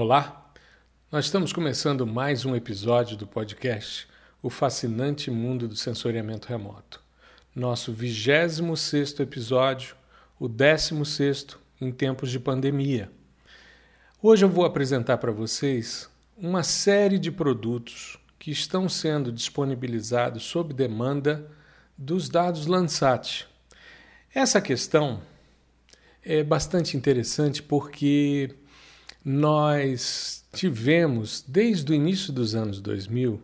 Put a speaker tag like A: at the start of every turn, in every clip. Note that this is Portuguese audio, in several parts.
A: Olá, nós estamos começando mais um episódio do podcast O Fascinante Mundo do Sensoriamento Remoto. Nosso 26 episódio, o 16 em tempos de pandemia. Hoje eu vou apresentar para vocês uma série de produtos que estão sendo disponibilizados sob demanda dos dados Landsat. Essa questão é bastante interessante porque nós tivemos, desde o início dos anos 2000,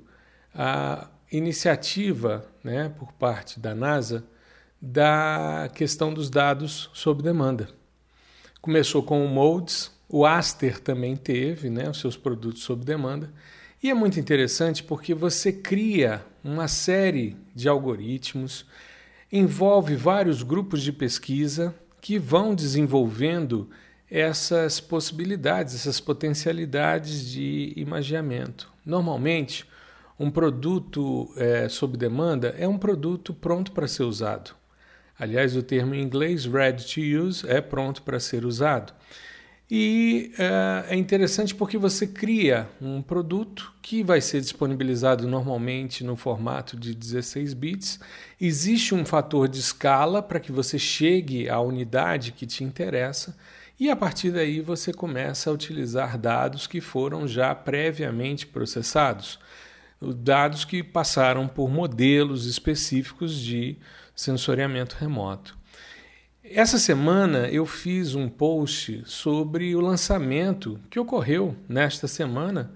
A: a iniciativa né, por parte da NASA da questão dos dados sob demanda. Começou com o Modes, o Aster também teve né, os seus produtos sob demanda, e é muito interessante porque você cria uma série de algoritmos, envolve vários grupos de pesquisa que vão desenvolvendo essas possibilidades, essas potencialidades de imagiamento. Normalmente, um produto é, sob demanda é um produto pronto para ser usado. Aliás, o termo em inglês ready to use é pronto para ser usado. E é, é interessante porque você cria um produto que vai ser disponibilizado normalmente no formato de 16 bits. Existe um fator de escala para que você chegue à unidade que te interessa e a partir daí você começa a utilizar dados que foram já previamente processados, dados que passaram por modelos específicos de sensoriamento remoto. Essa semana eu fiz um post sobre o lançamento que ocorreu nesta semana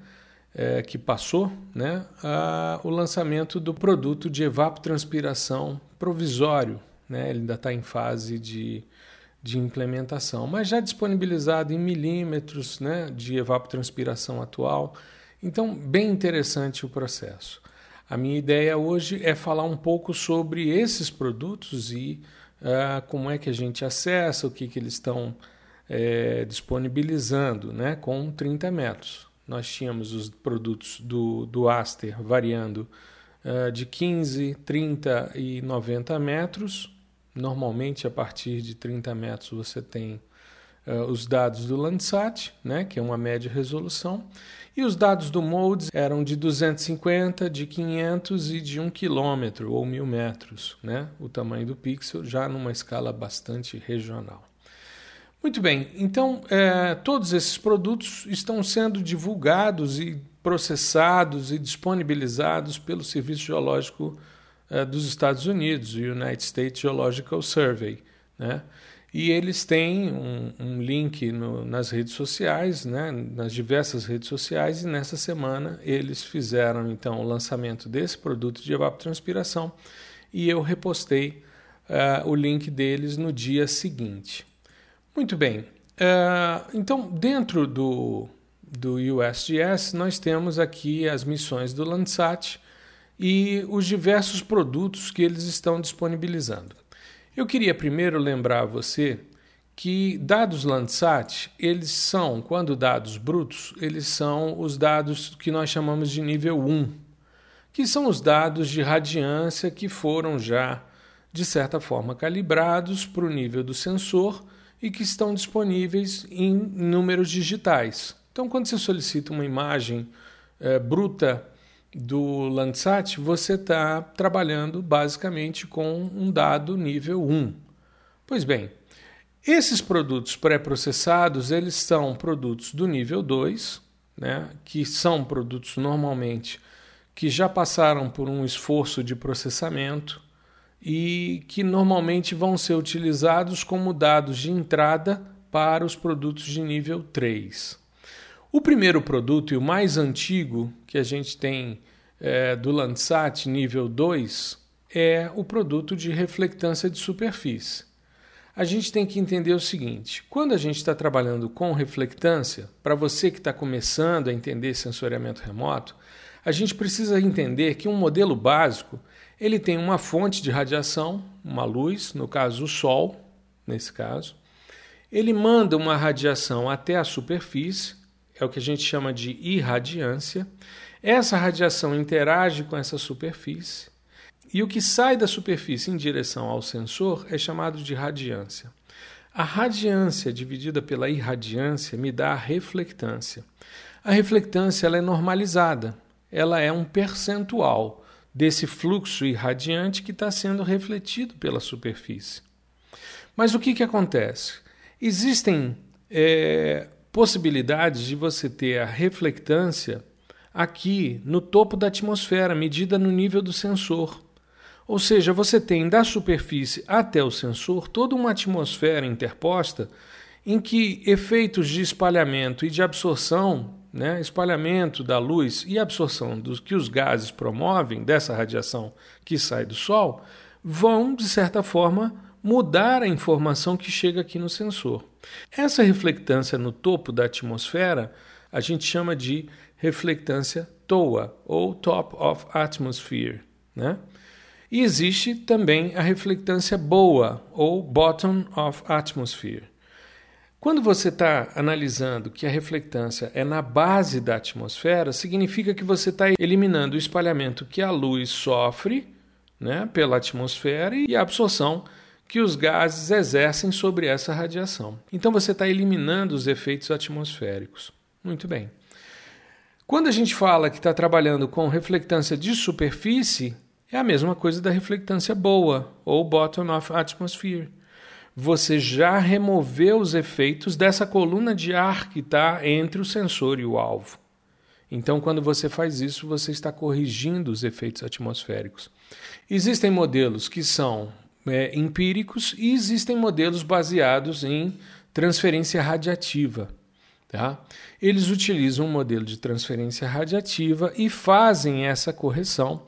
A: é, que passou, né, a, o lançamento do produto de evapotranspiração provisório. Né, ele ainda está em fase de de implementação, mas já disponibilizado em milímetros né, de evapotranspiração atual. Então, bem interessante o processo. A minha ideia hoje é falar um pouco sobre esses produtos e uh, como é que a gente acessa, o que, que eles estão é, disponibilizando né, com 30 metros. Nós tínhamos os produtos do, do Aster variando uh, de 15, 30 e 90 metros, Normalmente, a partir de 30 metros, você tem uh, os dados do Landsat, né, que é uma média resolução, e os dados do MODES eram de 250, de 500 e de 1 km ou 1000 metros, né, o tamanho do pixel, já numa escala bastante regional. Muito bem, então é, todos esses produtos estão sendo divulgados e processados e disponibilizados pelo Serviço Geológico uh, dos Estados Unidos, o United States Geological Survey. Né? E eles têm um, um link no, nas redes sociais, né? nas diversas redes sociais, e nessa semana eles fizeram então o lançamento desse produto de evapotranspiração e eu repostei uh, o link deles no dia seguinte. Muito bem, uh, então dentro do, do USGS nós temos aqui as missões do Landsat, e os diversos produtos que eles estão disponibilizando. Eu queria primeiro lembrar a você que dados Landsat, eles são, quando dados brutos, eles são os dados que nós chamamos de nível 1, que são os dados de radiância que foram já, de certa forma, calibrados para o nível do sensor e que estão disponíveis em números digitais. Então, quando você solicita uma imagem é, bruta do Landsat, você está trabalhando basicamente com um dado nível 1. Pois bem, esses produtos pré-processados, eles são produtos do nível 2, né, que são produtos normalmente que já passaram por um esforço de processamento e que normalmente vão ser utilizados como dados de entrada para os produtos de nível 3. O primeiro produto e o mais antigo que a gente tem é, do Landsat nível 2 é o produto de reflectância de superfície. A gente tem que entender o seguinte: quando a gente está trabalhando com reflectância, para você que está começando a entender sensoriamento remoto, a gente precisa entender que um modelo básico ele tem uma fonte de radiação, uma luz, no caso o Sol, nesse caso. Ele manda uma radiação até a superfície, é o que a gente chama de irradiância. Essa radiação interage com essa superfície e o que sai da superfície em direção ao sensor é chamado de radiância. A radiância dividida pela irradiância me dá a reflectância. A reflectância ela é normalizada, ela é um percentual desse fluxo irradiante que está sendo refletido pela superfície. Mas o que, que acontece? Existem é, possibilidades de você ter a reflectância aqui no topo da atmosfera, medida no nível do sensor. Ou seja, você tem da superfície até o sensor toda uma atmosfera interposta em que efeitos de espalhamento e de absorção, né, espalhamento da luz e absorção dos que os gases promovem dessa radiação que sai do Sol, vão, de certa forma, mudar a informação que chega aqui no sensor. Essa reflectância no topo da atmosfera a gente chama de reflectância TOA, ou Top of Atmosphere. Né? E existe também a reflectância BOA, ou Bottom of Atmosphere. Quando você está analisando que a reflectância é na base da atmosfera, significa que você está eliminando o espalhamento que a luz sofre né, pela atmosfera e a absorção que os gases exercem sobre essa radiação. Então você está eliminando os efeitos atmosféricos. Muito bem. Quando a gente fala que está trabalhando com reflectância de superfície, é a mesma coisa da reflectância boa, ou bottom of atmosphere você já removeu os efeitos dessa coluna de ar que está entre o sensor e o alvo. Então, quando você faz isso, você está corrigindo os efeitos atmosféricos. Existem modelos que são é, empíricos e existem modelos baseados em transferência radiativa. Tá? Eles utilizam um modelo de transferência radiativa e fazem essa correção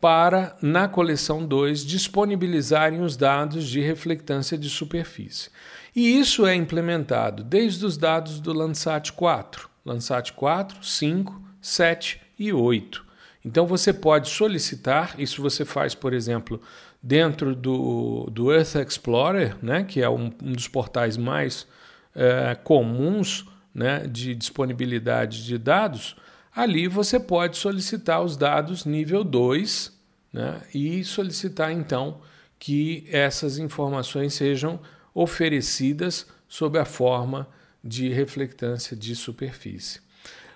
A: para, na coleção 2, disponibilizarem os dados de reflectância de superfície. E isso é implementado desde os dados do Landsat 4, Landsat 4, 5, 7 e 8. Então você pode solicitar, isso você faz, por exemplo, dentro do, do Earth Explorer, né, que é um, um dos portais mais é, comuns né, de disponibilidade de dados Ali você pode solicitar os dados nível 2 né, e solicitar então que essas informações sejam oferecidas sob a forma de reflectância de superfície.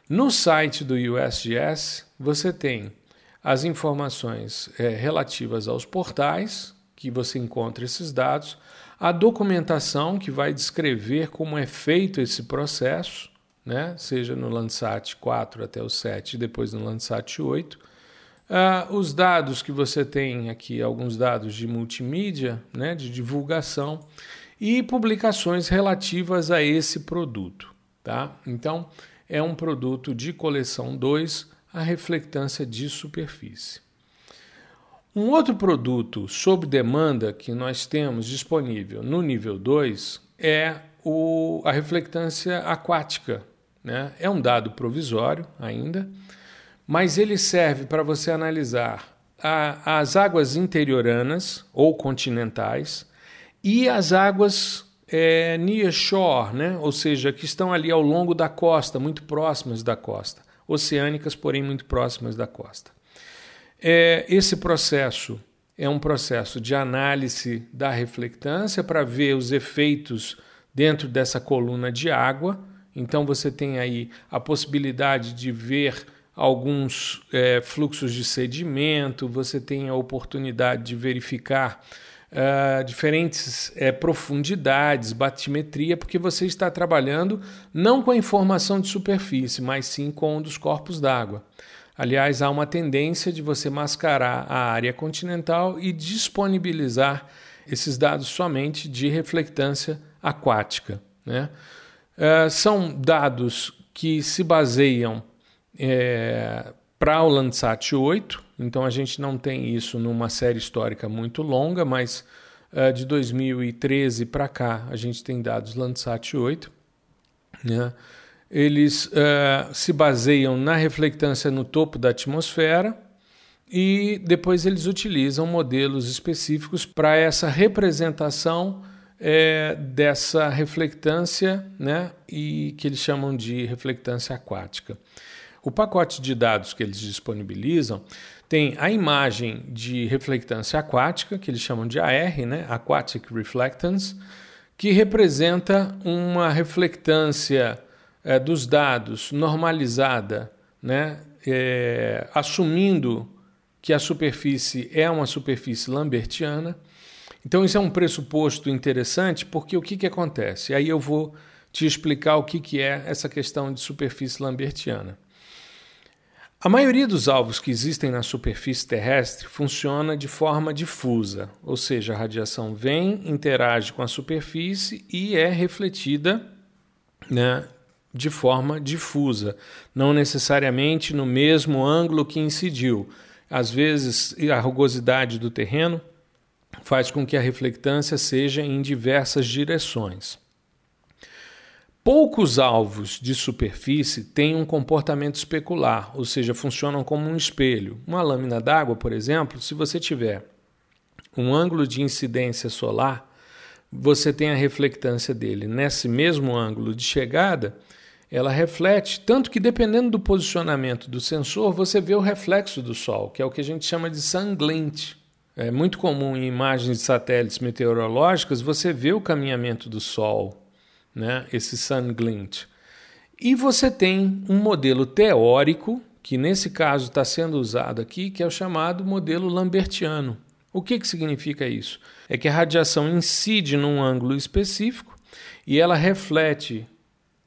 A: No site do USGS, você tem as informações é, relativas aos portais, que você encontra esses dados, a documentação que vai descrever como é feito esse processo, né? seja no Landsat 4 até o 7 e depois no Landsat 8. Uh, ah, os dados que você tem aqui, alguns dados de multimídia, né, de divulgação e publicações relativas a esse produto. Tá? Então, é um produto de coleção 2, a reflectância de superfície. Um outro produto sob demanda que nós temos disponível no nível 2 é o, a reflectância aquática, né? É um dado provisório ainda, mas ele serve para você analisar a, as águas interioranas ou continentais e as águas é, near shore, né? ou seja, que estão ali ao longo da costa, muito próximas da costa, oceânicas, porém muito próximas da costa. É, esse processo é um processo de análise da reflectância para ver os efeitos dentro dessa coluna de água então você tem aí a possibilidade de ver alguns é, fluxos de sedimento, você tem a oportunidade de verificar uh, diferentes é, profundidades, batimetria, porque você está trabalhando não com a informação de superfície, mas sim com um dos corpos d'água. Aliás, há uma tendência de você mascarar a área continental e disponibilizar esses dados somente de reflectância aquática. Né? Uh, são dados que se baseiam é, para o Landsat 8, então a gente não tem isso numa série histórica muito longa, mas uh, de 2013 para cá a gente tem dados Landsat 8. Né? Eles uh, se baseiam na reflectância no topo da atmosfera e depois eles utilizam modelos específicos para essa representação é, dessa reflectância, né, e que eles chamam de reflectância aquática. O pacote de dados que eles disponibilizam tem a imagem de reflectância aquática, que eles chamam de AR, né, Aquatic Reflectance, que representa uma reflectância é, dos dados normalizada, né? É, assumindo que a superfície é uma superfície lambertiana. Então, isso é um pressuposto interessante, porque o que, que acontece? Aí eu vou te explicar o que, que é essa questão de superfície lambertiana. A maioria dos alvos que existem na superfície terrestre funciona de forma difusa, ou seja, a radiação vem, interage com a superfície e é refletida né, de forma difusa, não necessariamente no mesmo ângulo que incidiu. Às vezes, a rugosidade do terreno faz com que a reflectância seja em diversas direções. Poucos alvos de superfície têm um comportamento especular, ou seja, funcionam como um espelho. Uma lâmina d'água, por exemplo, se você tiver um ângulo de incidência solar, você tem a reflectância dele nesse mesmo ângulo de chegada, ela reflete, tanto que dependendo do posicionamento do sensor, você vê o reflexo do Sol, que é o que a gente chama de sun glint. É muito comum em imagens de satélites meteorológicas você ver o caminhamento do Sol né, esse sun glint. E você tem um modelo teórico, que nesse caso está sendo usado aqui, que é o chamado modelo lambertiano. O que, que significa isso? É que a radiação incide num ângulo específico e ela reflete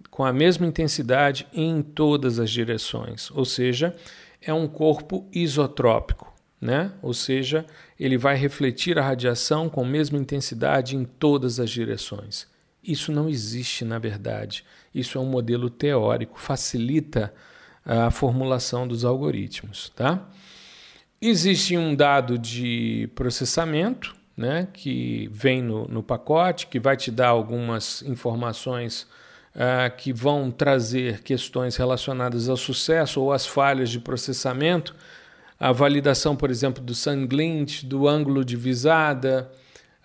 A: com a mesma intensidade em todas as direções, ou seja, é um corpo isotrópico, né? Ou seja, ele vai refletir a radiação com a mesma intensidade em todas as direções. Isso não existe na verdade. Isso é um modelo teórico, facilita a formulação dos algoritmos. Tá? Existe um dado de processamento né, que vem no, no pacote, que vai te dar algumas informações uh, que vão trazer questões relacionadas ao sucesso ou às falhas de processamento. A validação, por exemplo, do sun glint, do ângulo de visada,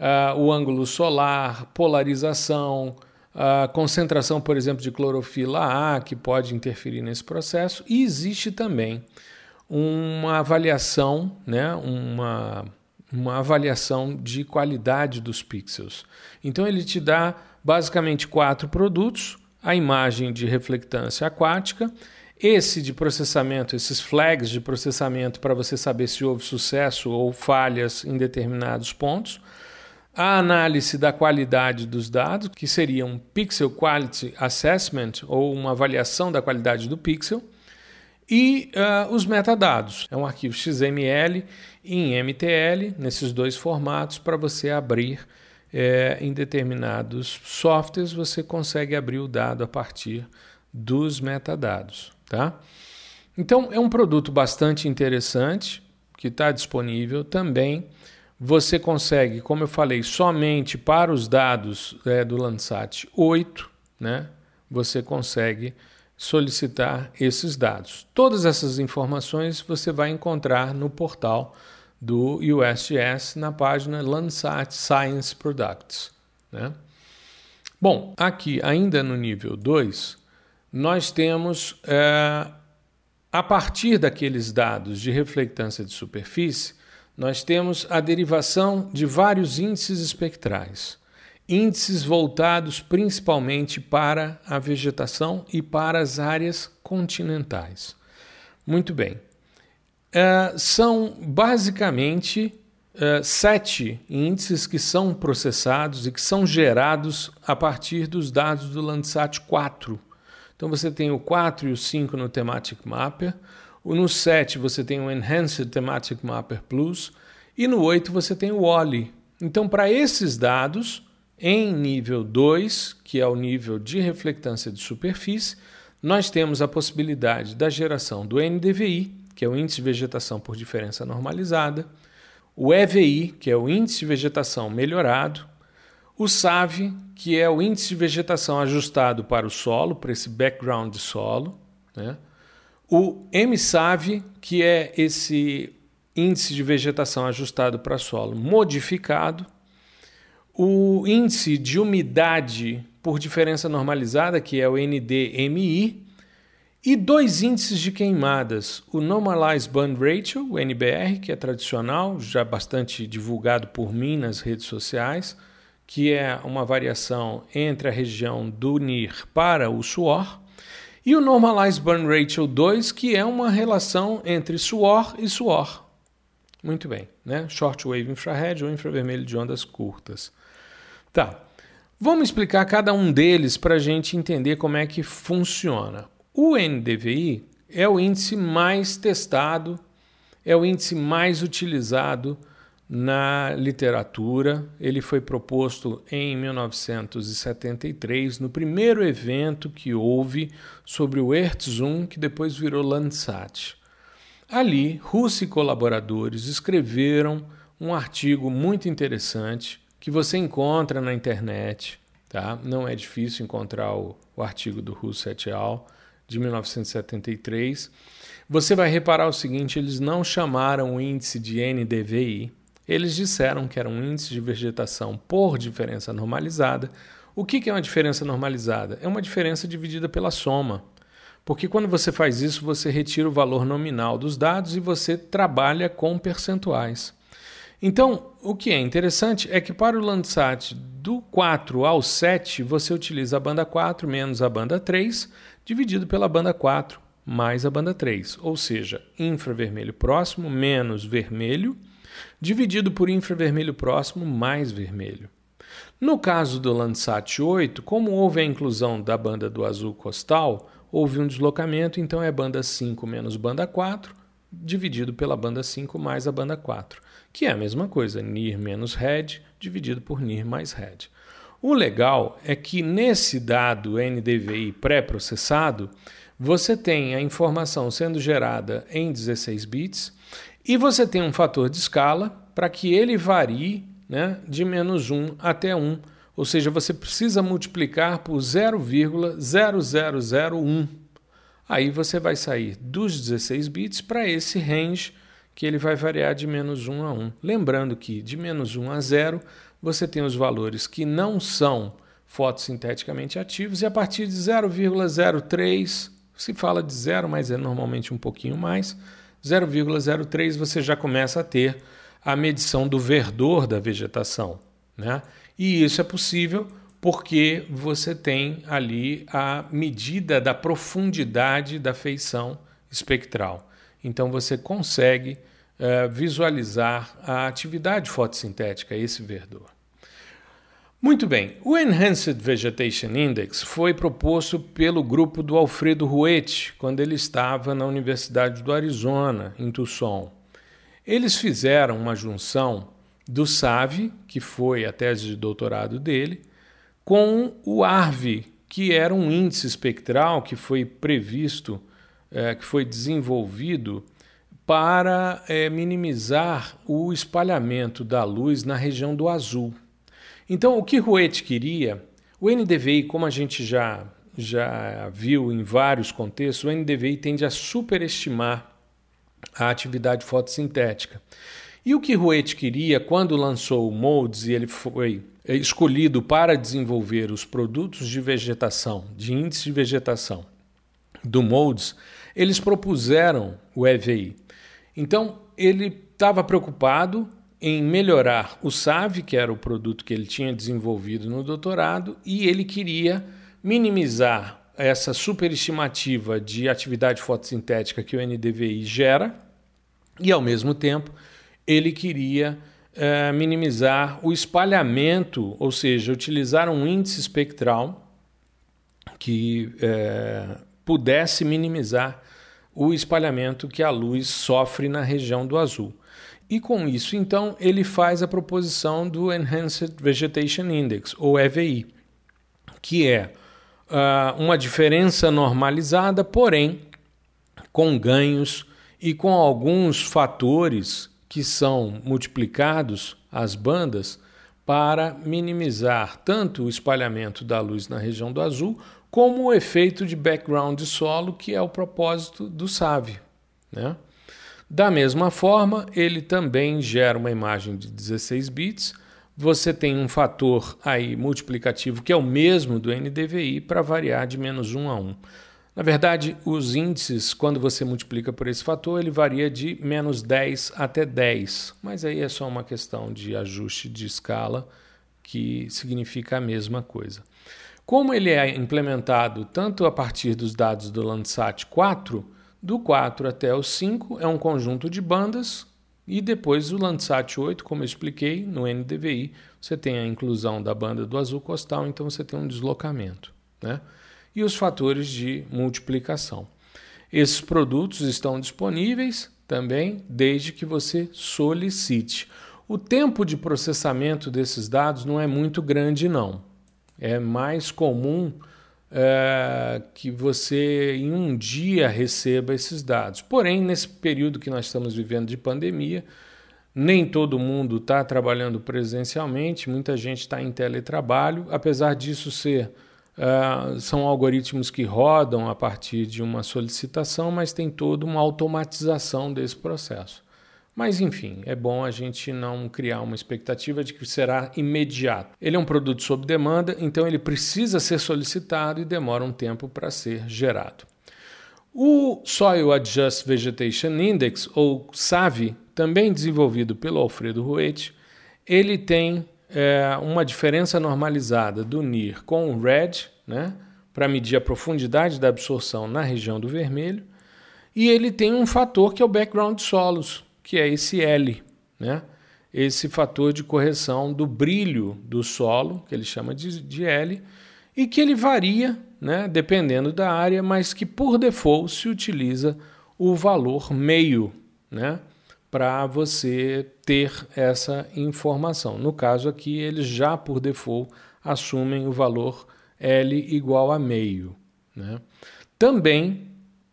A: uh, o ângulo solar, polarização, a concentração, por exemplo, de clorofila A, que pode interferir nesse processo, e existe também uma avaliação, né, uma, uma avaliação de qualidade dos pixels. Então ele te dá basicamente quatro produtos: a imagem de reflectância aquática, esse de processamento, esses flags de processamento para você saber se houve sucesso ou falhas em determinados pontos a análise da qualidade dos dados, que seria um Pixel Quality Assessment ou uma avaliação da qualidade do pixel, e uh, os metadados. É um arquivo XML em MTL, nesses dois formatos, para você abrir é, em determinados softwares, você consegue abrir o dado a partir dos metadados. Tá? Então, é um produto bastante interessante que está disponível também você consegue, como eu falei, somente para os dados é, do Landsat 8, né, você consegue solicitar esses dados. Todas essas informações você vai encontrar no portal do USGS na página Landsat Science Products. Né? Bom, aqui ainda no nível 2, nós temos, é, a partir daqueles dados de reflectância de superfície, nós temos a derivação de vários índices espectrais, índices voltados principalmente para a vegetação e para as áreas continentais. Muito bem. Uh, são basicamente uh, sete índices que são processados e que são gerados a partir dos dados do Landsat 4. Então você tem o 4 e o 5 no Thematic Mapper, no 7 você tem o Enhanced Thematic Mapper Plus e no 8 você tem o OLI. Então, para esses dados, em nível 2, que é o nível de reflectância de superfície, nós temos a possibilidade da geração do NDVI, que é o Índice de Vegetação por Diferença Normalizada, o EVI, que é o Índice de Vegetação Melhorado, o SAV, que é o Índice de Vegetação Ajustado para o solo, para esse background de solo, né? O MSAV, que é esse índice de vegetação ajustado para solo modificado, o índice de umidade por diferença normalizada, que é o NDMI, e dois índices de queimadas, o Normalized Burn Ratio, o NBR, que é tradicional, já bastante divulgado por mim nas redes sociais, que é uma variação entre a região do NIR para o suor, e o Normalized Burn Ratio 2, que é uma relação entre suor e suor. Muito bem, né? Shortwave infrared ou infravermelho de ondas curtas. Tá. Vamos explicar cada um deles para a gente entender como é que funciona. O NDVI é o índice mais testado, é o índice mais utilizado na literatura. Ele foi proposto em 1973, no primeiro evento que houve sobre o Earth-Zoom, que depois virou Landsat. Ali, Russo e colaboradores escreveram um artigo muito interessante que você encontra na internet, tá? Não é difícil encontrar o, o artigo do Russo et al. de 1973. Você vai reparar o seguinte: eles não chamaram o índice de NDVI, eles disseram que era um índice de vegetação por diferença normalizada. O que é uma diferença normalizada? É uma diferença dividida pela soma. Porque quando você faz isso, você retira o valor nominal dos dados e você trabalha com percentuais. Então, o que é interessante é que para o Landsat do 4 ao 7, você utiliza a banda 4 menos a banda 3, dividido pela banda 4 mais a banda 3, ou seja, infravermelho próximo menos vermelho, dividido por infravermelho próximo mais vermelho. No caso do Landsat 8, como houve a inclusão da banda do azul costal, houve um deslocamento, então é banda 5 menos banda 4, dividido pela banda 5 mais a banda 4 que é a mesma coisa, NIR menos head dividido por NIR mais head. O legal é que nesse dado NDVI pré-processado, você tem a informação sendo gerada em 16 bits e você tem um fator de escala para que ele varie né, de menos 1 até 1. Ou seja, você precisa multiplicar por 0,0001. Aí você vai sair dos 16 bits para esse range que ele vai variar de menos 1 a 1. Lembrando que de menos 1 a 0 você tem os valores que não são fotossinteticamente ativos e a partir de 0,03 se fala de zero, mas é normalmente um pouquinho mais, 0,03 você já começa a ter a medição do verdor da vegetação. Né? E isso é possível porque você tem ali a medida da profundidade da feição espectral. Então você consegue uh, visualizar a atividade fotossintética, esse verdor. Muito bem, o Enhanced Vegetation Index foi proposto pelo grupo do Alfredo Ruete quando ele estava na Universidade do Arizona, em Tucson. Eles fizeram uma junção do SAVE, que foi a tese de doutorado dele, com o ARV, que era um índice espectral que foi previsto, é, que foi desenvolvido para é, minimizar o espalhamento da luz na região do azul. Então, o que Rouet queria, o NDVI, como a gente já, já viu em vários contextos, o NDVI tende a superestimar a atividade fotossintética. E o que Rouet queria quando lançou o MODES e ele foi é, escolhido para desenvolver os produtos de vegetação, de índice de vegetação do MODES, eles propuseram o EVI. Então, ele estava preocupado em melhorar o SAV, que era o produto que ele tinha desenvolvido no doutorado, e ele queria minimizar essa superestimativa de atividade fotossintética que o NDVI gera, e ao mesmo tempo ele queria é, minimizar o espalhamento, ou seja, utilizar um índice espectral que é, pudesse minimizar o espalhamento que a luz sofre na região do azul. E com isso, então, ele faz a proposição do Enhanced Vegetation Index, ou EVI, que é uh, uma diferença normalizada, porém com ganhos e com alguns fatores que são multiplicados às bandas para minimizar tanto o espalhamento da luz na região do azul, como o efeito de background de solo, que é o propósito do SAVE. Né? Da mesma forma, ele também gera uma imagem de 16 bits. Você tem um fator aí multiplicativo que é o mesmo do NDVI para variar de menos 1 a 1. Na verdade, os índices, quando você multiplica por esse fator, ele varia de menos 10 até 10, mas aí é só uma questão de ajuste de escala que significa a mesma coisa. Como ele é implementado tanto a partir dos dados do Landsat 4, do 4 até o 5 é um conjunto de bandas e depois o Landsat 8, como eu expliquei, no NDVI, você tem a inclusão da banda do azul costal, então você tem um deslocamento. Né? E os fatores de multiplicação. Esses produtos estão disponíveis também desde que você solicite. O tempo de processamento desses dados não é muito grande, não. É mais comum é, que você em um dia receba esses dados. Porém, nesse período que nós estamos vivendo de pandemia, nem todo mundo está trabalhando presencialmente, muita gente está em teletrabalho, apesar disso ser. Uh, são algoritmos que rodam a partir de uma solicitação, mas tem toda uma automatização desse processo. Mas enfim, é bom a gente não criar uma expectativa de que será imediato. Ele é um produto sob demanda, então ele precisa ser solicitado e demora um tempo para ser gerado. O Soil Adjust Vegetation Index, ou SAVI, também desenvolvido pelo Alfredo Ruete, ele tem é, uma diferença normalizada do NIR com o RED, né, para medir a profundidade da absorção na região do vermelho, e ele tem um fator que é o background solos, que é esse L, né? esse fator de correção do brilho do solo, que ele chama de, de L, e que ele varia né, dependendo da área, mas que por default se utiliza o valor meio né, para você ter essa informação. No caso aqui, eles já por default assumem o valor L igual a meio. Né? Também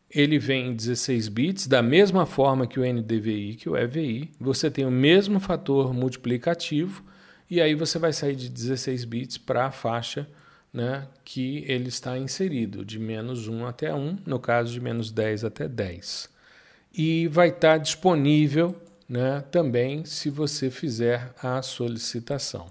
A: ele vem em 16 bits, da mesma forma que o NDVI, que o EVI. Você tem o mesmo fator multiplicativo, e aí você vai sair de 16 bits para a faixa né, que ele está inserido, de menos 1 até 1, no caso de menos 10 até 10. E vai estar disponível né, também se você fizer a solicitação.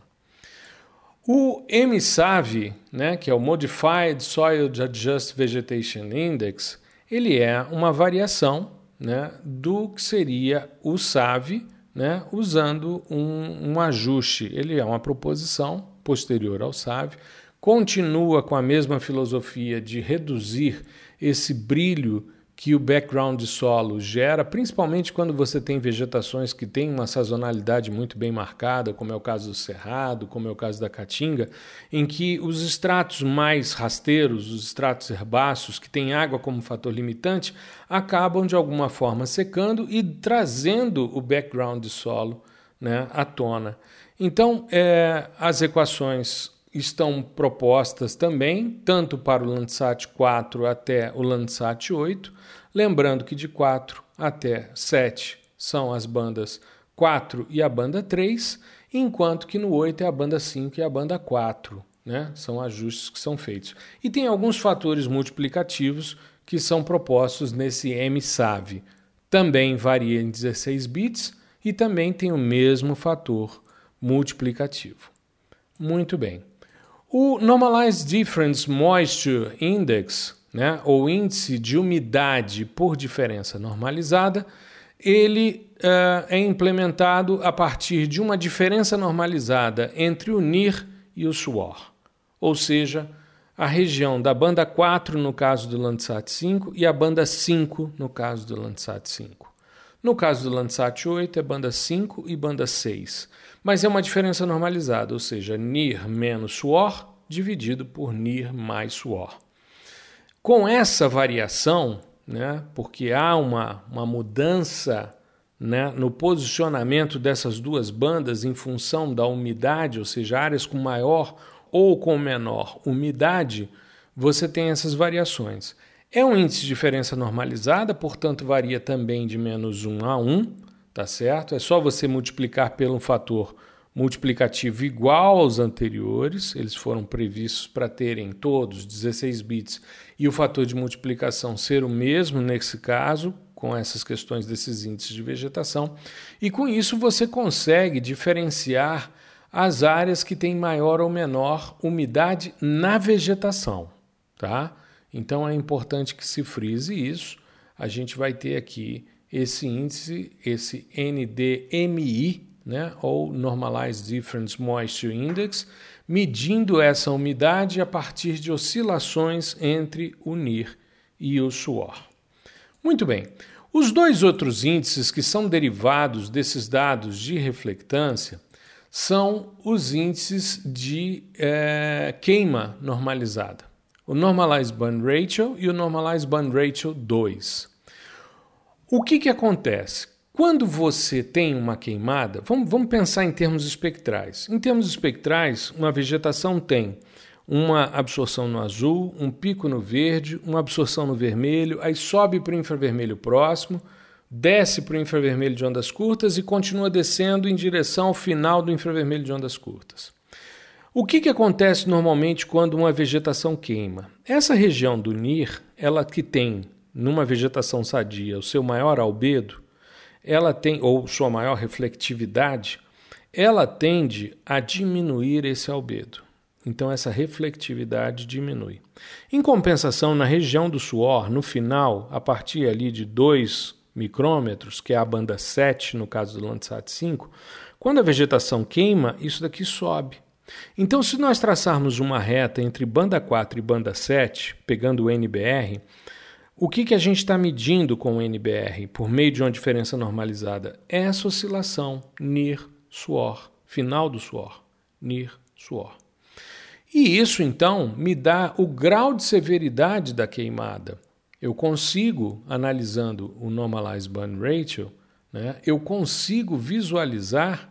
A: O MSAV, né, que é o Modified Soil Adjust Vegetation Index, ele é uma variação né, do que seria o SAV, né, usando um, um, ajuste. Ele é uma proposição posterior ao SAV, continua com a mesma filosofia de reduzir esse brilho que o background de solo gera, principalmente quando você tem vegetações que têm uma sazonalidade muito bem marcada, como é o caso do cerrado, como é o caso da caatinga, em que os estratos mais rasteiros, os estratos herbáceos, que têm água como fator limitante, acabam de alguma forma secando e trazendo o background de solo né, à tona. Então, é, as equações estão propostas também, tanto para o Landsat 4 até o Landsat 8, lembrando que de 4 até 7 são as bandas 4 e a banda 3, enquanto que no 8 é a banda 5 e a banda 4. Né? São ajustes que são feitos. E tem alguns fatores multiplicativos que são propostos nesse MSAV. Também varia em 16 bits e também tem o mesmo fator multiplicativo. Muito bem. O Normalized Difference Moisture Index, né, ou índice de umidade por diferença normalizada, ele uh, é implementado a partir de uma diferença normalizada entre o NIR e o suor, ou seja, a região da banda 4 no caso do Landsat 5 e a banda 5 no caso do Landsat 5. No caso do Landsat 8 é banda 5 e banda 6 mas é uma diferença normalizada, ou seja, NIR menos suor dividido por NIR mais suor. Com essa variação, né, porque há uma, uma mudança né, no posicionamento dessas duas bandas em função da umidade, ou seja, áreas com maior ou com menor umidade, você tem essas variações. É um índice de diferença normalizada, portanto, varia também de menos 1 a 1 tá certo? É só você multiplicar pelo fator multiplicativo igual aos anteriores, eles foram previstos para terem todos 16 bits e o fator de multiplicação ser o mesmo nesse caso, com essas questões desses índices de vegetação, e com isso você consegue diferenciar as áreas que têm maior ou menor umidade na vegetação, tá? Então é importante que se frise isso. A gente vai ter aqui esse índice, esse NDMI, né, ou Normalized Difference Moisture Index, medindo essa umidade a partir de oscilações entre o NIR e o suor. Muito bem. Os dois outros índices que são derivados desses dados de reflectância são os índices de é, queima normalizada, o Normalized Burn Ratio e o Normalized Burn Ratio 2. O que, que acontece? Quando você tem uma queimada, vamos, vamos pensar em termos espectrais. Em termos espectrais, uma vegetação tem uma absorção no azul, um pico no verde, uma absorção no vermelho, aí sobe para o infravermelho próximo, desce para o infravermelho de ondas curtas e continua descendo em direção ao final do infravermelho de ondas curtas. O que, que acontece normalmente quando uma vegetação queima? Essa região do NIR, ela que tem numa vegetação sadia o seu maior albedo, ela tem, ou sua maior reflectividade, ela tende a diminuir esse albedo. Então, essa reflectividade diminui. Em compensação, na região do suor, no final, a partir ali de 2 micrômetros, que é a banda 7 no caso do Landsat 5, quando a vegetação queima, isso daqui sobe. Então, se nós traçarmos uma reta entre banda 4 e banda 7, pegando o NBR, o que, que a gente está medindo com o NBR por meio de uma diferença normalizada? É essa oscilação NIR-suor, final do suor, NIR-suor. E isso então me dá o grau de severidade da queimada. Eu consigo, analisando o Normalized Burn Ratio, né, eu consigo visualizar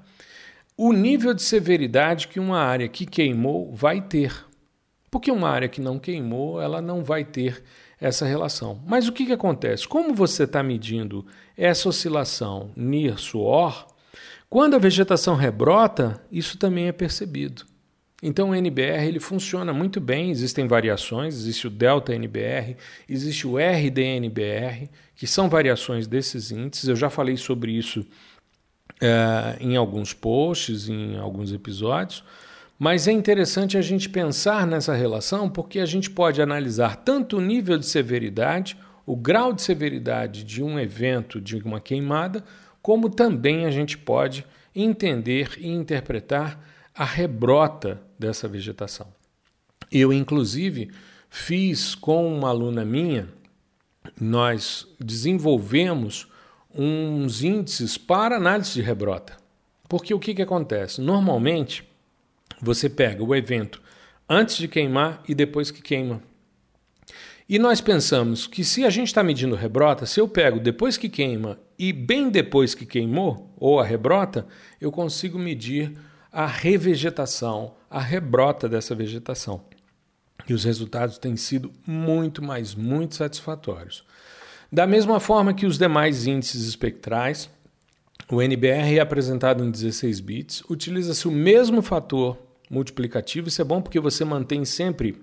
A: o nível de severidade que uma área que queimou vai ter. Porque uma área que não queimou, ela não vai ter essa relação. Mas o que, que acontece? Como você está medindo essa oscilação NIR-suor, quando a vegetação rebrota, isso também é percebido. Então o NBR ele funciona muito bem, existem variações, existe o delta NBR, existe o RDNBR, que são variações desses índices. Eu já falei sobre isso é, em alguns posts, em alguns episódios. Mas é interessante a gente pensar nessa relação porque a gente pode analisar tanto o nível de severidade, o grau de severidade de um evento, de uma queimada, como também a gente pode entender e interpretar a rebrota dessa vegetação. Eu, inclusive, fiz com uma aluna minha, nós desenvolvemos uns índices para análise de rebrota. Porque o que, que acontece? Normalmente, você pega o evento antes de queimar e depois que queima. E nós pensamos que se a gente está medindo rebrota, se eu pego depois que queima e bem depois que queimou, ou a rebrota, eu consigo medir a revegetação, a rebrota dessa vegetação. E os resultados têm sido muito, mas muito satisfatórios. Da mesma forma que os demais índices espectrais, o NBR é apresentado em 16 bits, utiliza-se o mesmo fator multiplicativo. Isso é bom porque você mantém sempre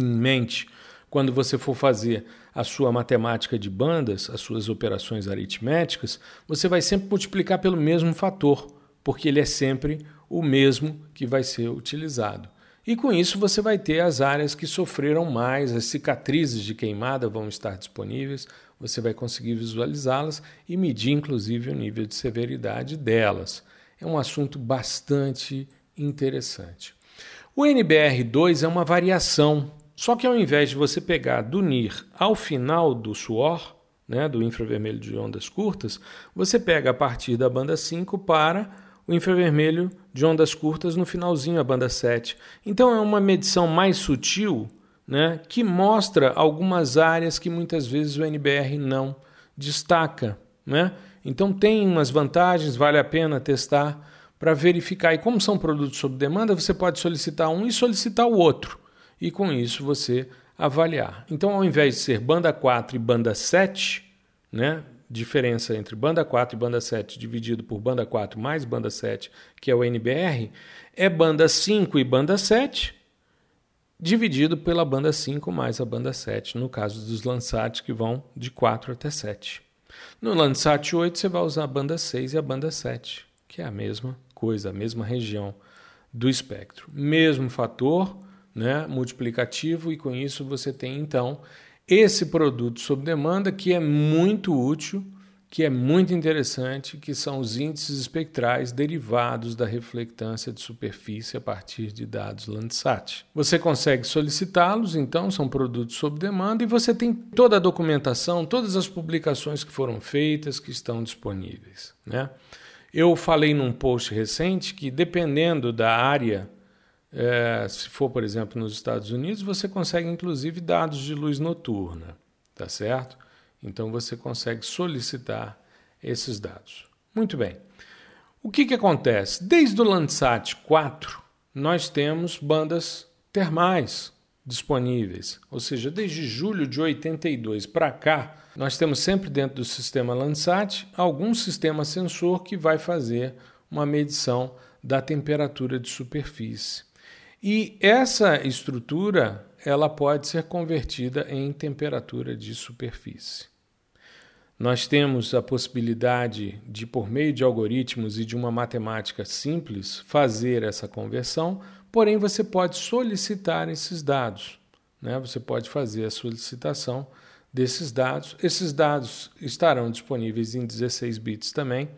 A: em mente quando você for fazer a sua matemática de bandas, as suas operações aritméticas, você vai sempre multiplicar pelo mesmo fator, porque ele é sempre o mesmo que vai ser utilizado. E com isso você vai ter as áreas que sofreram mais, as cicatrizes de queimada vão estar disponíveis, você vai conseguir visualizá-las e medir inclusive o nível de severidade delas. É um assunto bastante interessante. O NBR2 é uma variação, só que ao invés de você pegar do NIR ao final do suor, né, do infravermelho de ondas curtas, você pega a partir da banda 5 para o infravermelho de ondas curtas no finalzinho, a banda 7. Então é uma medição mais sutil né, que mostra algumas áreas que muitas vezes o NBR não destaca. Né? Então tem umas vantagens, vale a pena testar para verificar. E como são produtos sob demanda, você pode solicitar um e solicitar o outro. E com isso você avaliar. Então, ao invés de ser banda 4 e banda 7, né, diferença entre banda 4 e banda 7 dividido por banda 4 mais banda 7, que é o NBR, é banda 5 e banda 7 dividido pela banda 5 mais a banda 7, no caso dos Landsat que vão de 4 até 7. No Landsat 8 você vai usar a banda 6 e a banda 7, que é a mesma coisa, a mesma região do espectro. Mesmo fator né, multiplicativo, e com isso você tem então esse produto sob demanda que é muito útil, que é muito interessante, que são os índices espectrais derivados da reflectância de superfície a partir de dados Landsat. Você consegue solicitá-los, então são produtos sob demanda e você tem toda a documentação, todas as publicações que foram feitas que estão disponíveis, né? Eu falei num post recente que dependendo da área é, se for, por exemplo, nos Estados Unidos, você consegue inclusive dados de luz noturna, tá certo? Então você consegue solicitar esses dados. Muito bem. O que, que acontece? Desde o Landsat 4, nós temos bandas termais disponíveis. Ou seja, desde julho de 82 para cá, nós temos sempre dentro do sistema Landsat algum sistema sensor que vai fazer uma medição da temperatura de superfície. E essa estrutura ela pode ser convertida em temperatura de superfície. Nós temos a possibilidade de, por meio de algoritmos e de uma matemática simples, fazer essa conversão, porém você pode solicitar esses dados. Né? Você pode fazer a solicitação desses dados. Esses dados estarão disponíveis em 16 bits também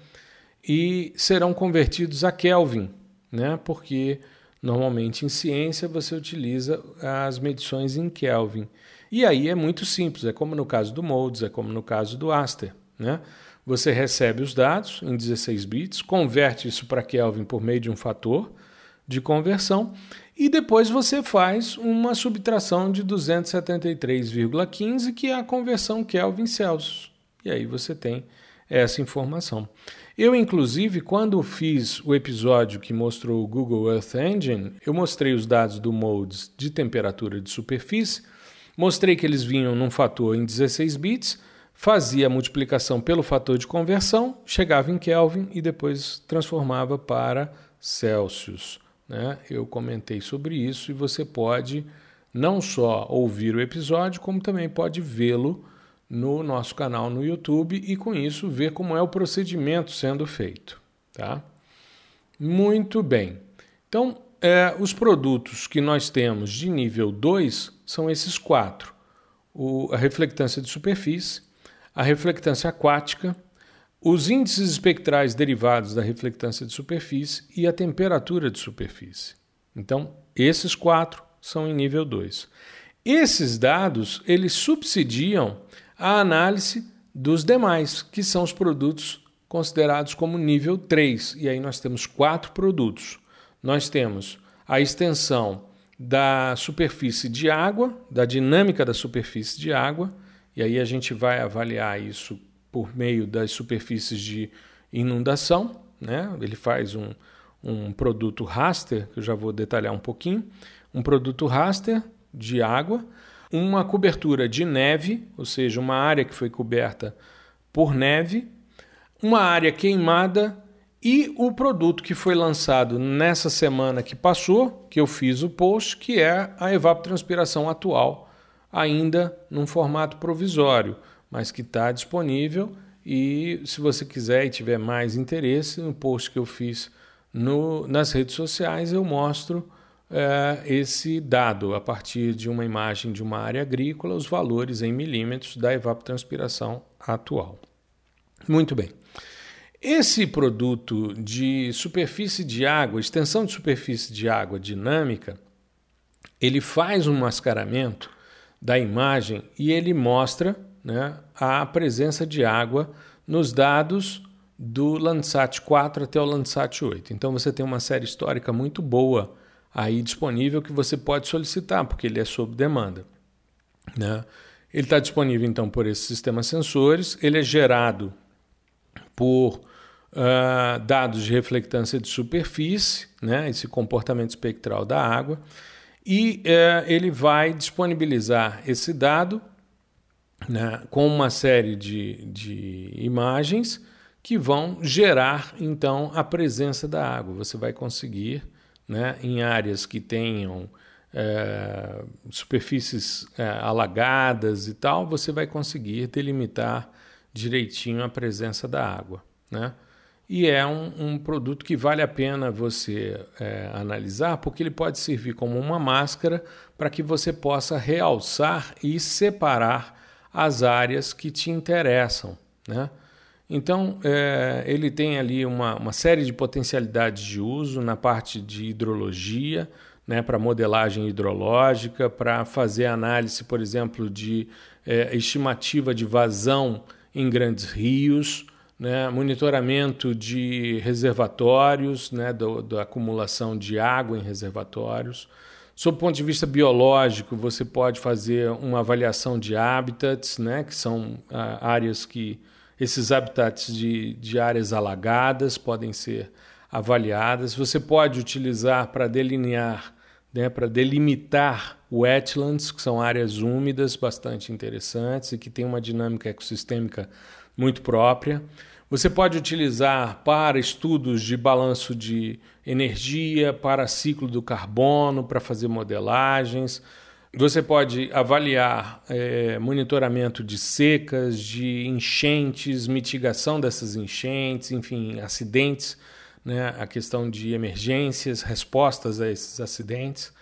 A: e serão convertidos a Kelvin, né? porque normalmente em ciência você utiliza as medições em Kelvin. E aí é muito simples, é como no caso do Modes, é como no caso do Aster. Né? Você recebe os dados em 16 bits, converte isso para Kelvin por meio de um fator de conversão e depois você faz uma subtração de 273,15, que é a conversão Kelvin-Celsius. E aí você tem essa informação. Eu, inclusive, quando fiz o episódio que mostrou o Google Earth Engine, eu mostrei os dados do Modes de temperatura de superfície Mostrei que eles vinham num fator em 16 bits, fazia a multiplicação pelo fator de conversão, chegava em Kelvin e depois transformava para Celsius. Né? Eu comentei sobre isso e você pode não só ouvir o episódio, como também pode vê-lo no nosso canal no YouTube e com isso ver como é o procedimento sendo feito. Tá? Muito bem. Então, é, os produtos que nós temos de nível 2 são esses quatro: o, a reflectância de superfície, a reflectância aquática, os índices espectrais derivados da reflectância de superfície e a temperatura de superfície. Então, esses quatro são em nível 2. Esses dados, eles subsidiam a análise dos demais, que são os produtos considerados como nível 3. E aí nós temos quatro produtos. Nós temos a extensão da superfície de água, da dinâmica da superfície de água, e aí a gente vai avaliar isso por meio das superfícies de inundação. Né? Ele faz um, um produto raster, que eu já vou detalhar um pouquinho, um produto raster de água, uma cobertura de neve, ou seja, uma área que foi coberta por neve, uma área queimada e o produto que foi lançado nessa semana que passou, que eu fiz o post, que é a evapotranspiração atual, ainda num formato provisório, mas que está disponível. E se você quiser e tiver mais interesse, no post que eu fiz no, nas redes sociais, eu mostro é, esse dado a partir de uma imagem de uma área agrícola, os valores em milímetros da evapotranspiração atual. Muito bem. Esse produto de superfície de água, extensão de superfície de água dinâmica, ele faz um mascaramento da imagem e ele mostra né, a presença de água nos dados do Landsat 4 até o Landsat 8. Então você tem uma série histórica muito boa aí disponível que você pode solicitar, porque ele é sob demanda. Né? Ele está disponível então por esses sistemas sensores, ele é gerado por uh, dados de reflectância de superfície, né, esse comportamento espectral da água, e uh, ele vai disponibilizar esse dado né, com uma série de, de imagens que vão gerar então a presença da água. Você vai conseguir, né, em áreas que tenham é, superfícies é, alagadas e tal, você vai conseguir delimitar direitinho a presença da água. Né? E é um, um produto que vale a pena você é, analisar, porque ele pode servir como uma máscara para que você possa realçar e separar as áreas que te interessam. Né? Então, é, ele tem ali uma, uma série de potencialidades de uso na parte de hidrologia, né, para modelagem hidrológica, para fazer análise, por exemplo, de é, estimativa de vazão em grandes rios, né, monitoramento de reservatórios, né, da acumulação de água em reservatórios. Sob o ponto de vista biológico, você pode fazer uma avaliação de habitats, né, que são ah, áreas que esses habitats de, de áreas alagadas podem ser avaliadas. Você pode utilizar para delinear, né, para delimitar wetlands, que são áreas úmidas bastante interessantes e que têm uma dinâmica ecossistêmica muito própria. Você pode utilizar para estudos de balanço de energia, para ciclo do carbono, para fazer modelagens. Você pode avaliar é, monitoramento de secas, de enchentes, mitigação dessas enchentes, enfim, acidentes, né, a questão de emergências, respostas a esses acidentes.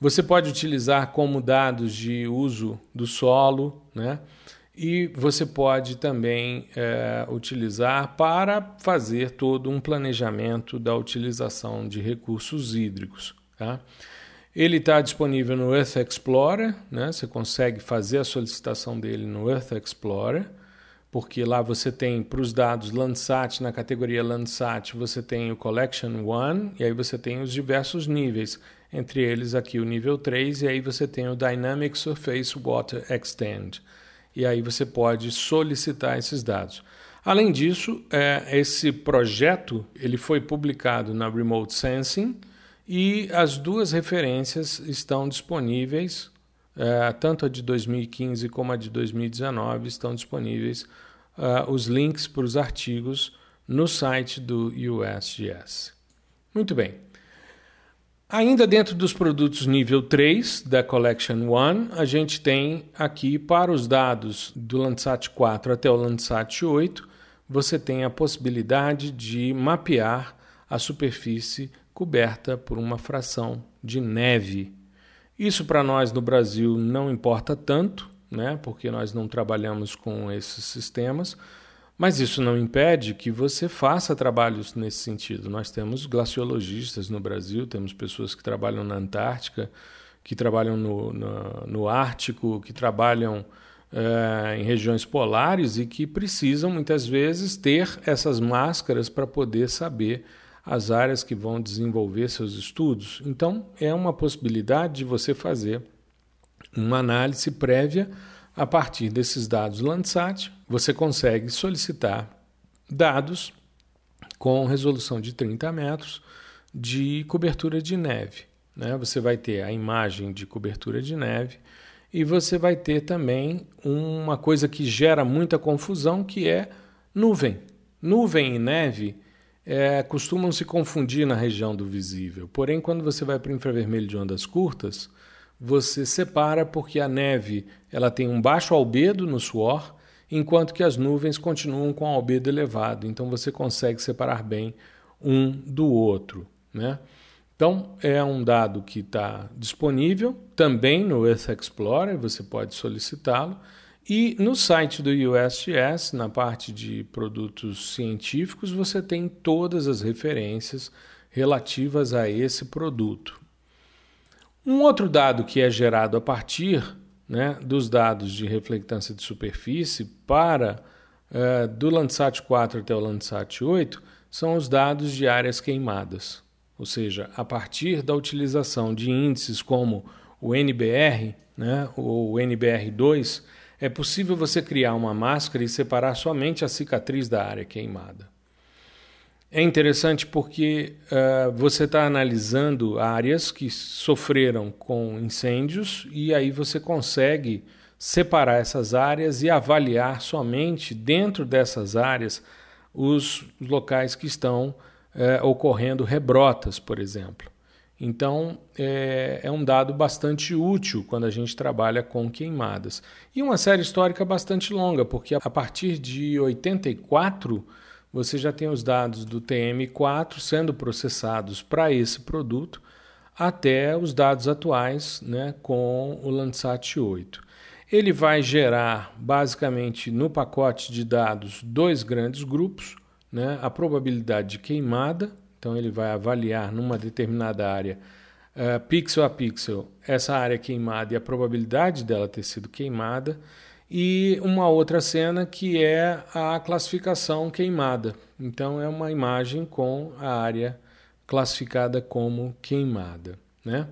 A: Você pode utilizar como dados de uso do solo, né? E você pode também é, utilizar para fazer todo um planejamento da utilização de recursos hídricos. Tá? Ele está disponível no Earth Explorer, né? você consegue fazer a solicitação dele no Earth Explorer, porque lá você tem para os dados Landsat, na categoria Landsat, você tem o Collection One, e aí você tem os diversos níveis, entre eles aqui o nível 3, e aí você tem o Dynamic Surface Water Extend. E aí você pode solicitar esses dados. Além disso, é, esse projeto ele foi publicado na Remote Sensing, e as duas referências estão disponíveis, é, tanto a de 2015 como a de 2019, estão disponíveis uh, os links para os artigos no site do USGS. Muito bem. Ainda dentro dos produtos nível 3 da Collection 1, a gente tem aqui para os dados do Landsat 4 até o Landsat 8, você tem a possibilidade de mapear a superfície coberta por uma fração de neve. Isso para nós no Brasil não importa tanto, né, porque nós não trabalhamos com esses sistemas, mas isso não impede que você faça trabalhos nesse sentido. Nós temos glaciologistas no Brasil, temos pessoas que trabalham na Antártica, que trabalham no, no, no Ártico, que trabalham é, em regiões polares e que precisam muitas vezes ter essas máscaras para poder saber as áreas que vão desenvolver seus estudos. Então, é uma possibilidade de você fazer uma análise prévia a partir desses dados Landsat. Você consegue solicitar dados com resolução de 30 metros de cobertura de neve. Né? Você vai ter a imagem de cobertura de neve e você vai ter também uma coisa que gera muita confusão, que é nuvem. Nuvem e neve é, costumam se confundir na região do visível. Porém, quando você vai para o infravermelho de ondas curtas, você separa porque a neve ela tem um baixo albedo no suor, enquanto que as nuvens continuam com albedo elevado. Então você consegue separar bem um do outro. Né? Então é um dado que está disponível também no Earth Explorer, você pode solicitá-lo. E no site do USGS, na parte de produtos científicos, você tem todas as referências relativas a esse produto. Um outro dado que é gerado a partir né, dos dados de reflectância de superfície para uh, do Landsat 4 até o Landsat 8 são os dados de áreas queimadas, ou seja, a partir da utilização de índices como o NBR né, ou o NBR2 é possível você criar uma máscara e separar somente a cicatriz da área queimada. É interessante porque uh, você está analisando áreas que sofreram com incêndios e aí você consegue separar essas áreas e avaliar somente dentro dessas áreas os locais que estão uh, ocorrendo rebrotas, por exemplo. Então, é, é, um dado bastante útil quando a gente trabalha com queimadas. E uma série histórica bastante longa, porque a partir de 84 você já tem os dados do TM4 sendo processados para esse produto, até os dados atuais né, com o Landsat 8. ele vai gerar basicamente no pacote de dados dois grandes grupos, né? a probabilidade de queimada, então ele vai avaliar numa determinada área, uh, pixel a pixel, essa área queimada e a probabilidade dela ter sido queimada, e uma outra cena que é a classificação queimada. Então é uma imagem com a área classificada como queimada. Né?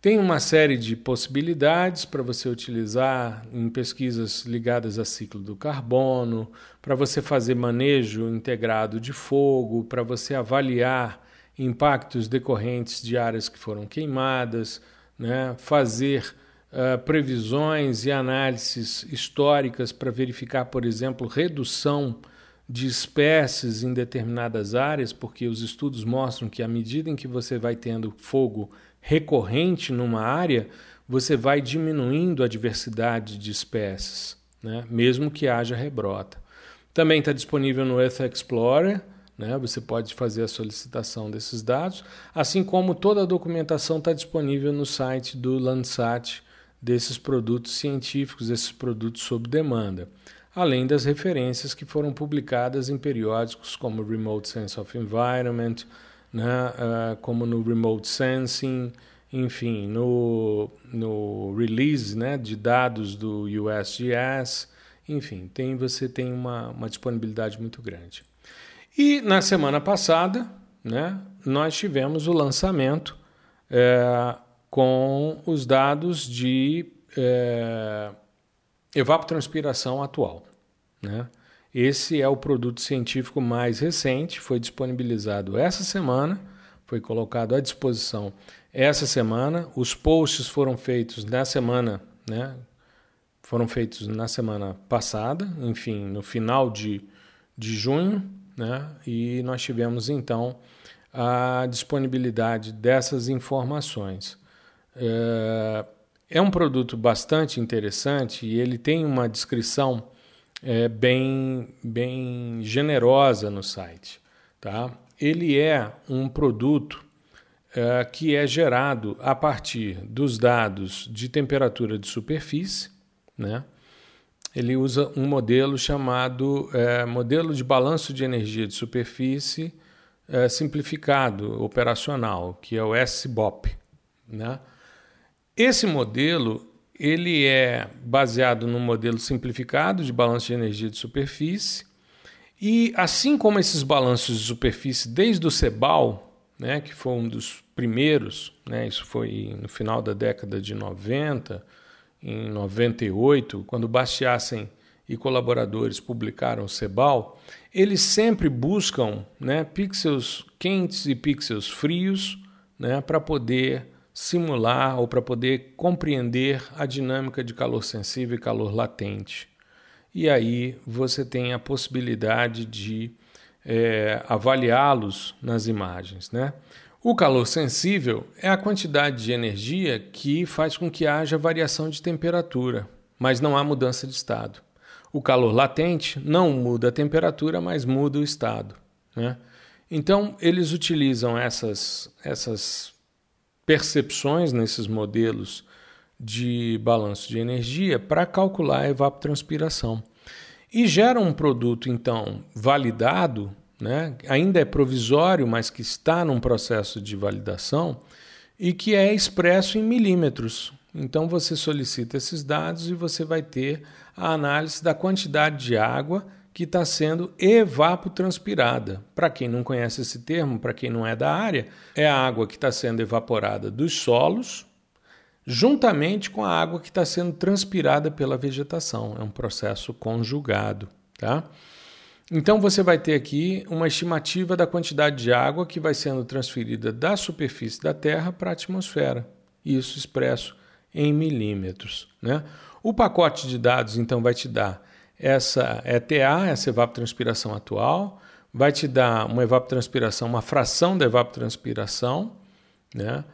A: Tem uma série de possibilidades para você utilizar em pesquisas ligadas a ciclo do carbono, para você fazer manejo integrado de fogo, para você avaliar impactos decorrentes de áreas que foram queimadas, né? fazer uh, previsões e análises históricas para verificar, por exemplo, redução de espécies em determinadas áreas, porque os estudos mostram que à medida em que você vai tendo fogo recorrente numa área, você vai diminuindo a diversidade de espécies, né? mesmo que haja rebrota. Também está disponível no Earth Explorer, né? você pode fazer a solicitação desses dados, assim como toda a documentação está disponível no site do Landsat desses produtos científicos, esses produtos sob demanda, além das referências que foram publicadas em periódicos como Remote Sense of Environment, né, uh, como no Remote Sensing, enfim, no, no release né, de dados do USGS, enfim, tem, você tem uma, uma disponibilidade muito grande. E na semana passada, né, nós tivemos o lançamento é, com os dados de é, evapotranspiração atual. Né? Esse é o produto científico mais recente, foi disponibilizado essa semana, foi colocado à disposição essa semana. Os posts foram feitos na semana, né? Foram feitos na semana passada, enfim, no final de, de junho, né? E nós tivemos então a disponibilidade dessas informações. É, é um produto bastante interessante e ele tem uma descrição é, bem, bem generosa no site. Tá? Ele é um produto é, que é gerado a partir dos dados de temperatura de superfície. Né? Ele usa um modelo chamado é, modelo de balanço de energia de superfície é, simplificado operacional, que é o SBOP. Né? Esse modelo ele é baseado num modelo simplificado de balanço de energia de superfície. E assim como esses balanços de superfície, desde o Cebal, né, que foi um dos primeiros, né, isso foi no final da década de 90, em 98, quando Bastiassen e colaboradores publicaram o Cebal, eles sempre buscam né, pixels quentes e pixels frios né, para poder simular ou para poder compreender a dinâmica de calor sensível e calor latente. E aí você tem a possibilidade de é, avaliá-los nas imagens. Né? O calor sensível é a quantidade de energia que faz com que haja variação de temperatura, mas não há mudança de estado. O calor latente não muda a temperatura, mas muda o estado. Né? Então, eles utilizam essas, essas percepções nesses modelos de balanço de energia para calcular a evapotranspiração. E gera um produto, então, validado, né? ainda é provisório, mas que está num processo de validação e que é expresso em milímetros. Então você solicita esses dados e você vai ter a análise da quantidade de água que está sendo evapotranspirada. Para quem não conhece esse termo, para quem não é da área, é a água que está sendo evaporada dos solos, juntamente com a água que está sendo transpirada pela vegetação. É um processo conjugado. Tá? Então você vai ter aqui uma estimativa da quantidade de água que vai sendo transferida da superfície da Terra para a atmosfera. Isso expresso em milímetros. Né? O pacote de dados, então, vai te dar essa ETA, essa evapotranspiração atual, vai te dar uma evapotranspiração, uma fração da evapotranspiração, né?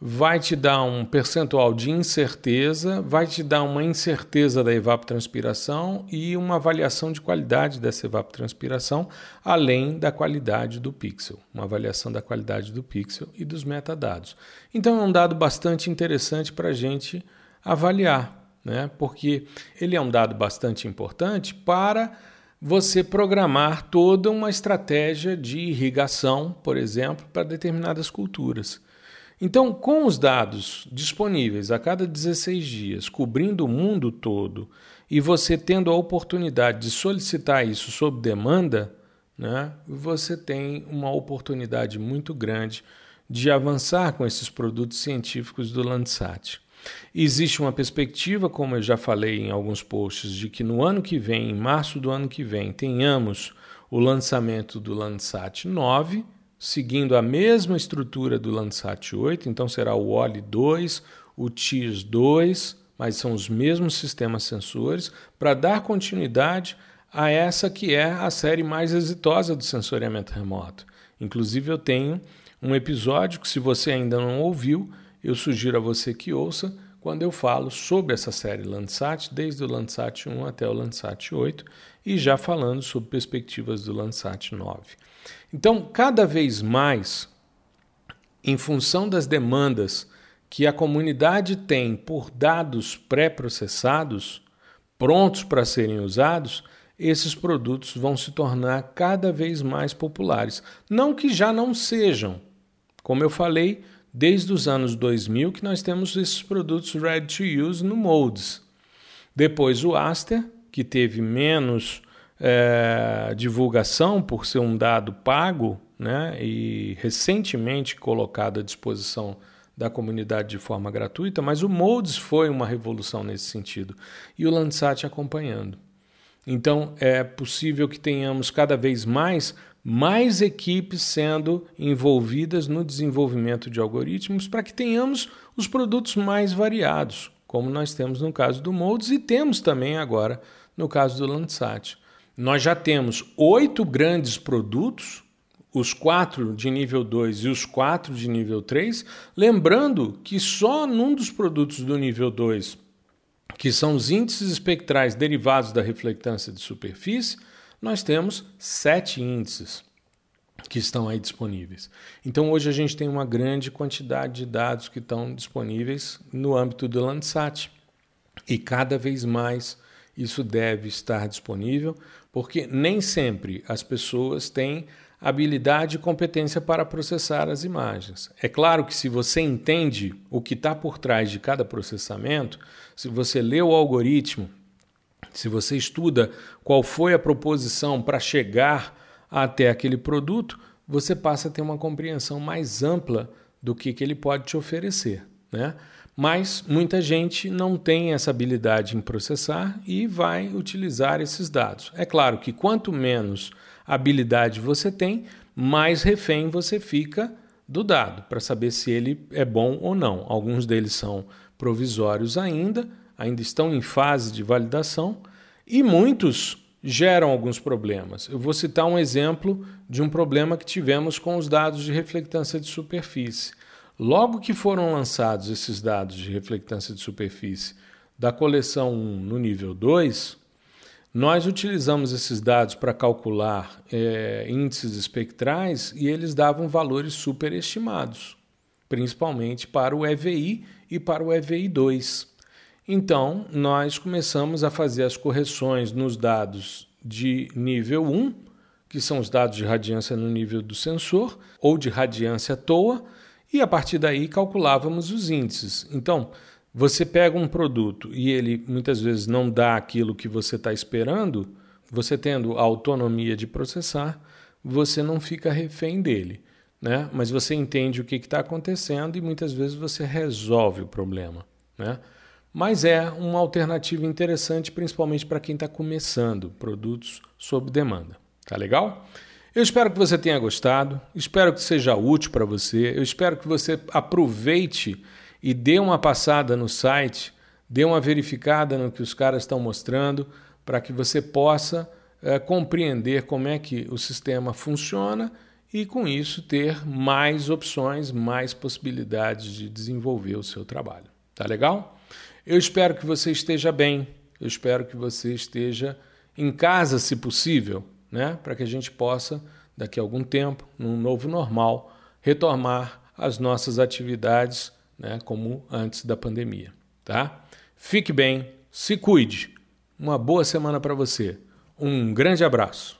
A: vai te dar um percentual de incerteza, vai te dar uma incerteza da evapotranspiração e uma avaliação de qualidade dessa evapotranspiração, além da qualidade do pixel, uma avaliação da qualidade do pixel e dos metadados. Então é um dado bastante interessante para a gente avaliar né? porque ele é um dado bastante importante para você programar toda uma estratégia de irrigação, por exemplo, para determinadas culturas. Então, com os dados disponíveis a cada 16 dias, cobrindo o mundo todo, e você tendo a oportunidade de solicitar isso sob demanda, né, você tem uma oportunidade muito grande de avançar com esses produtos científicos do Landsat. Existe uma perspectiva, como eu já falei em alguns posts, de que no ano que vem, em março do ano que vem, tenhamos o lançamento do Landsat 9, seguindo a mesma estrutura do Landsat 8, então será o OLI 2, o TIS 2, mas são os mesmos sistemas sensores, para dar continuidade a essa que é a série mais exitosa do sensoriamento remoto. Inclusive, eu tenho um episódio que, se você ainda não ouviu, eu sugiro a você que ouça quando eu falo sobre essa série Landsat, desde o Landsat 1 até o Landsat 8, e já falando sobre perspectivas do Landsat 9. Então, cada vez mais, em função das demandas que a comunidade tem por dados pré-processados, prontos para serem usados, esses produtos vão se tornar cada vez mais populares. Não que já não sejam. Como eu falei, desde os anos 2000 que nós temos esses produtos ready to use no Molds. Depois o Aster, que teve menos é, divulgação por ser um dado pago né, e recentemente colocado à disposição da comunidade de forma gratuita, mas o Molds foi uma revolução nesse sentido e o Landsat acompanhando. Então é possível que tenhamos cada vez mais mais equipes sendo envolvidas no desenvolvimento de algoritmos para que tenhamos os produtos mais variados, como nós temos no caso do Molds e temos também agora no caso do Landsat. Nós já temos oito grandes produtos, os quatro de nível 2 e os quatro de nível 3, lembrando que só num dos produtos do nível 2, que são os índices espectrais derivados da reflectância de superfície, nós temos sete índices que estão aí disponíveis. Então hoje a gente tem uma grande quantidade de dados que estão disponíveis no âmbito do Landsat e cada vez mais isso deve estar disponível, porque nem sempre as pessoas têm habilidade e competência para processar as imagens. É claro que se você entende o que está por trás de cada processamento, se você lê o algoritmo, se você estuda qual foi a proposição para chegar até aquele produto, você passa a ter uma compreensão mais ampla do que, que ele pode te oferecer. Né? Mas muita gente não tem essa habilidade em processar e vai utilizar esses dados. É claro que quanto menos habilidade você tem, mais refém você fica do dado para saber se ele é bom ou não. Alguns deles são provisórios ainda, ainda estão em fase de validação, e muitos geram alguns problemas. Eu vou citar um exemplo de um problema que tivemos com os dados de reflectância de superfície. Logo que foram lançados esses dados de reflectância de superfície da coleção 1 no nível 2, nós utilizamos esses dados para calcular é, índices espectrais e eles davam valores superestimados, principalmente para o EVI e para o EVI2. Então, nós começamos a fazer as correções nos dados de nível 1, que são os dados de radiância no nível do sensor, ou de radiância à toa, e a partir daí calculávamos os índices. Então, você pega um produto e ele muitas vezes não dá aquilo que você está esperando, você tendo a autonomia de processar, você não fica refém dele. Né? Mas você entende o que está acontecendo e muitas vezes você resolve o problema. Né? Mas é uma alternativa interessante, principalmente para quem está começando produtos sob demanda. Tá legal? Eu espero que você tenha gostado, espero que seja útil para você, eu espero que você aproveite e dê uma passada no site, dê uma verificada no que os caras estão mostrando, para que você possa é, compreender como é que o sistema funciona e, com isso, ter mais opções, mais possibilidades de desenvolver o seu trabalho. Tá legal? Eu espero que você esteja bem, eu espero que você esteja em casa, se possível, né? para que a gente possa, daqui a algum tempo, num novo normal, retomar as nossas atividades né? como antes da pandemia. Tá? Fique bem, Se cuide. Uma boa semana para você. Um grande abraço.